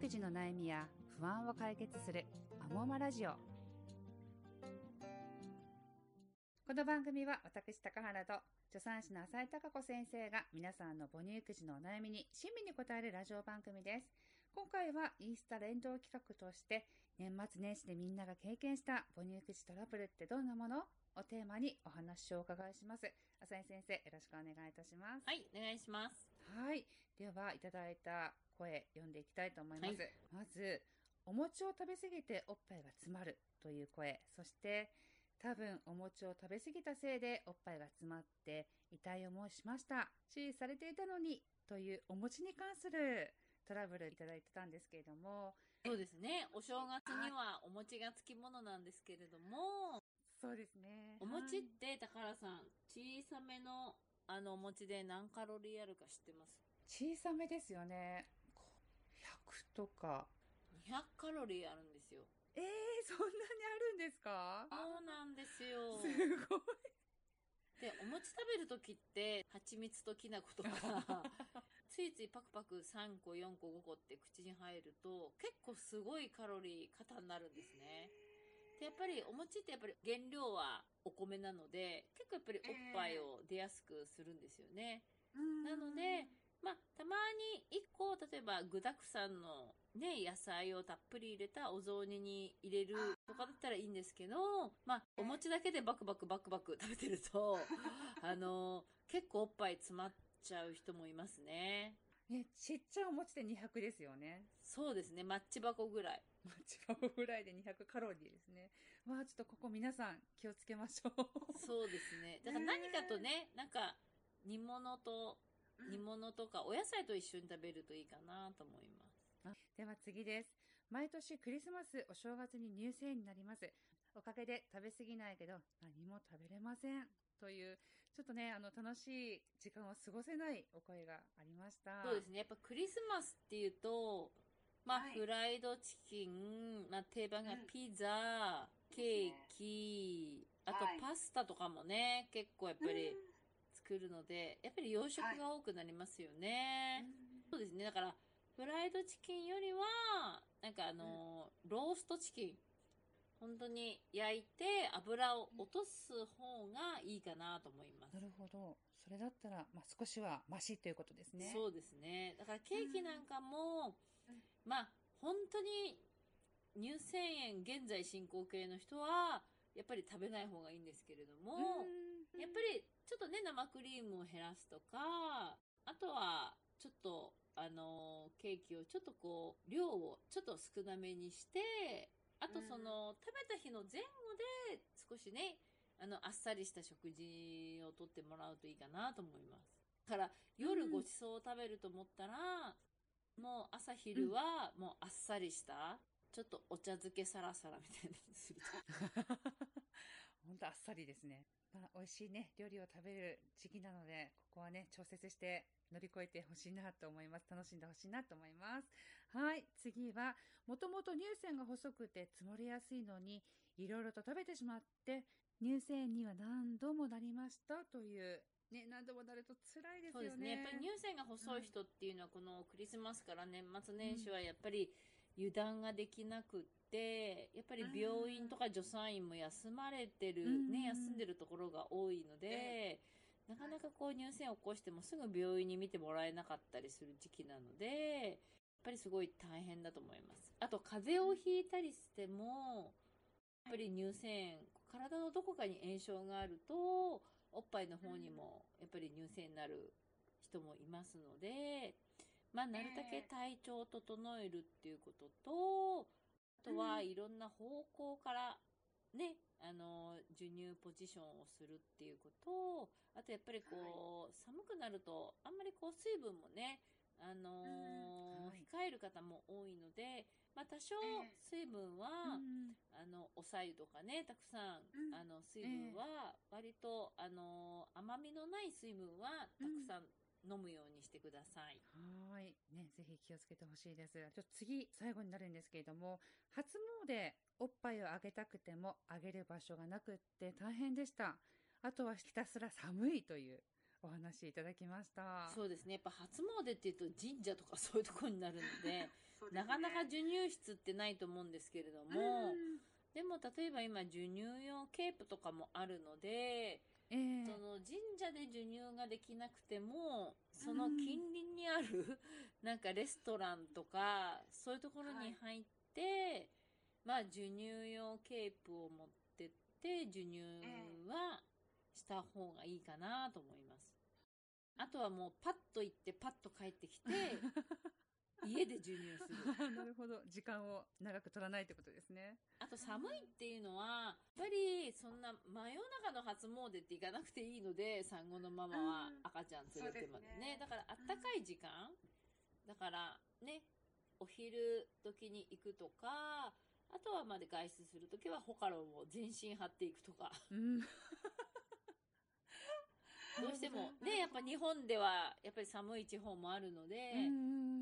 育児の悩みや不安を解決するアモマラジオ。この番組は私高原と助産師の浅井貴子先生が皆さんの母乳育児のお悩みに親身に答えるラジオ番組です。今回はインスタ連動企画として年末年始でみんなが経験した母乳育児トラブルってどんなものをテーマにお話をお伺いします。浅井先生、よろしくお願いいたします。はい、お願いします。はい。では、いただいた声、読んでいきたいと思います。はいまず、お餅を食べ過ぎておっぱいが詰まるという声。そして、多分お餅を食べ過ぎたせいでおっぱいが詰まって痛い思いしました。指示されていたのにというお餅に関するトラブルいただいてたんですけれども、そうですね。お正月にはお餅がつきものなんですけれども、そうですね。お餅っはいて高原さん、小さめのあのお餅で何カロリーあるか知ってます？小さめですよね。こう100とか。?200 カロリーあるんですよ。えー、そんなにあるんですか？そうなんですよ。すごい。で、お餅食べるときって、蜂蜜ときな粉とか、ついついパクパク3個、4個、5個って口に入ると、結構すごいカロリー過多になるんですね。で、やっぱりお餅ってやっぱり原料はお米なので、結構やっぱりおっぱいを出やすくするんですよね。なので、まあ、たまに1個、例えば具沢山のね、野菜をたっぷり入れたお雑煮に入れるとかだったらいいんですけど、まあ、お餅だけでバクバクバクバク食べてると、あの、結構おっぱい詰まっちゃう人もいますね。ね、ちっちゃいお餅で200ですよね。そうですね、マッチ箱ぐらい。マッチ箱ぐらいで200カロリーですね。わあ、ちょっとここ皆さん気をつけましょう。そうですね。だから何かとね、なんか、煮物と、煮物とかお野菜と一緒に食べるといいかなと思います。では次です。毎年クリスマス、お正月に乳製になります。おかげで食べ過ぎないけど何も食べれません。という、ちょっとね、あの、楽しい時間を過ごせないお声がありました。そうですね。やっぱクリスマスっていうと、まあ、はいフライドチキン、まあ、定番がピザ、ケーキ、あとはいパスタとかもね、結構やっぱり作るので、やっぱり洋食が多くなりますよね。そうですね。だから、フライドチキンよりは、なんかあの、ローストチキン。本当に焼いて油を落とす方がいいかなと思いますな。るほど。それだったら、まあ、少しはマシということですね。そうですね。だからケーキなんかも、まあ、本当に乳腺炎現在進行形の人は、やっぱり食べない方がいいんですけれども、やっぱりちょっとね、生クリームを減らすとか、あとは、ちょっと、あの、ケーキをちょっとこう、量をちょっと少なめにして、あとその、食べた日の前後で少しね、あの、あっさりした食事をとってもらうといいかなと思います。だから、夜ごちそうを食べると思ったら、もう朝昼はもうあっさりした、ちょっとお茶漬けサラサラみたいなのすると。本当あっさりですね。まあ、美味しいね、料理を食べる時期なので、ここはね、調節して乗り越えてほしいなと思います。楽しんでほしいなと思います。はい。次は、もともと乳腺が細くて積もりやすいのに、いろいろと食べてしまって、乳腺には何度もなりましたという、ね、何度もなると辛いですよね。そうですね。やっぱり乳腺が細い人っていうのは、このクリスマスから年末年始はやっぱり油断ができなくって、やっぱり病院とか助産院も休まれてる、うんね、休んでるところが多いので、なかなかこう乳腺を起こしてもすぐ病院に見てもらえなかったりする時期なので、やっぱりすごい大変だと思います。あと、風邪をひいたりしても、やっぱり乳腺、体のどこかに炎症があると、おっぱいの方にもやっぱり乳腺になる人もいますので、まあ、なるだけ体調を整えるっていうことと、あとはいろんな方向からね、あの、授乳ポジションをするっていうことあとやっぱりこう、寒くなると、あんまりこう水分もね、あのーうん。はい。控える方も多いので、まあ多少ええ。水分は、うんあの、お白湯とかね、たくさん、うん。あの、水分は、割と、あの、甘みのない水分は、たくさん飲むようにしてください。はーい。ね、ぜひ気をつけてほしいです。ちょっと次、最後になるんですけれども、初詣、おっぱいをあげたくてもあげる場所がなくって大変でした。あとはひたすら寒いというお話いただきました。そうですね。やっぱ初詣っていうと神社とかそういうところになるので、なかなか授乳室ってないと思うんですけれども、でも例えば今授乳用ケープとかもあるので、ええ。その神社で授乳ができなくても、その近隣にある、なんかレストランとか、そういうところに入って、まあ授乳用ケープを持ってって、授乳はした方がいいかなと思います。あとはもうパッと行ってパッと帰ってきて、家で授乳する。なるほど。時間を長く取らないってことですね。あと寒いっていうのは、やっぱりそんな真夜中の初詣って行かなくていいので、産後のママはうん赤ちゃん連れてまでね。そうですねだからあったかい時間、だからね、お昼時に行くとか、あとはまで外出するときはホカロンを全身張っていくとか。うん。どうしてもね、ぱ日本ではやっぱり寒い地方もあるので、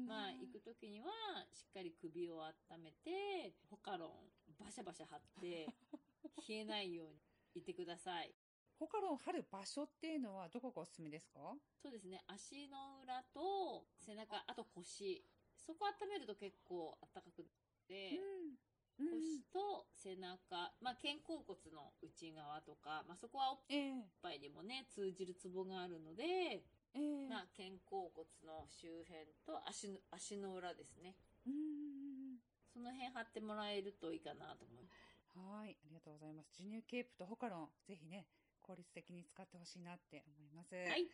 まあ行く時にはしっかり首を温めて、ホカロンバシャバシャ張って、冷えないようにいてください。ホカロン貼る場所っていうのはどこがおすすめですか？そうですね、足の裏と背中、あと腰。そこ温めると結構暖かくて、うん腰と背中、まあ肩甲骨の内側とか、まあそこはおっええぱいにもね、通じるツボがあるので、ええまあ肩甲骨の周辺と足の、足の裏ですね。うんその辺貼ってもらえるといいかなと思います。はい、ありがとうございます。授乳ケープとホカロン、ぜひね、効率的に使ってほしいなって思います。はい。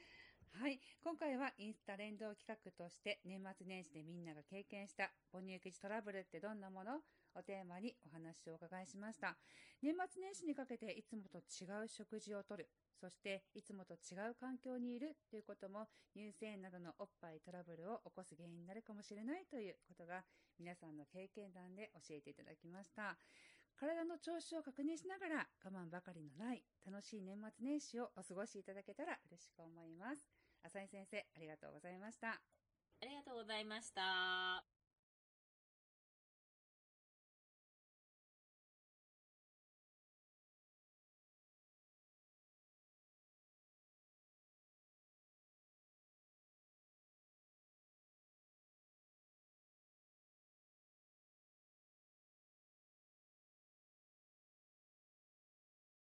はい。今回はインスタ連動企画として年末年始でみんなが経験した母乳育児トラブルってどんなものをテーマにお話をお伺いしました。年末年始にかけていつもと違う食事をとる。そしていつもと違う環境にいるということも乳腺などのおっぱいトラブルを起こす原因になるかもしれないということが皆さんの経験談で教えていただきました。体の調子を確認しながら我慢ばかりのない楽しい年末年始をお過ごしいただけたら嬉しく思います。浅井先生、ありがとうございました。ありがとうございました。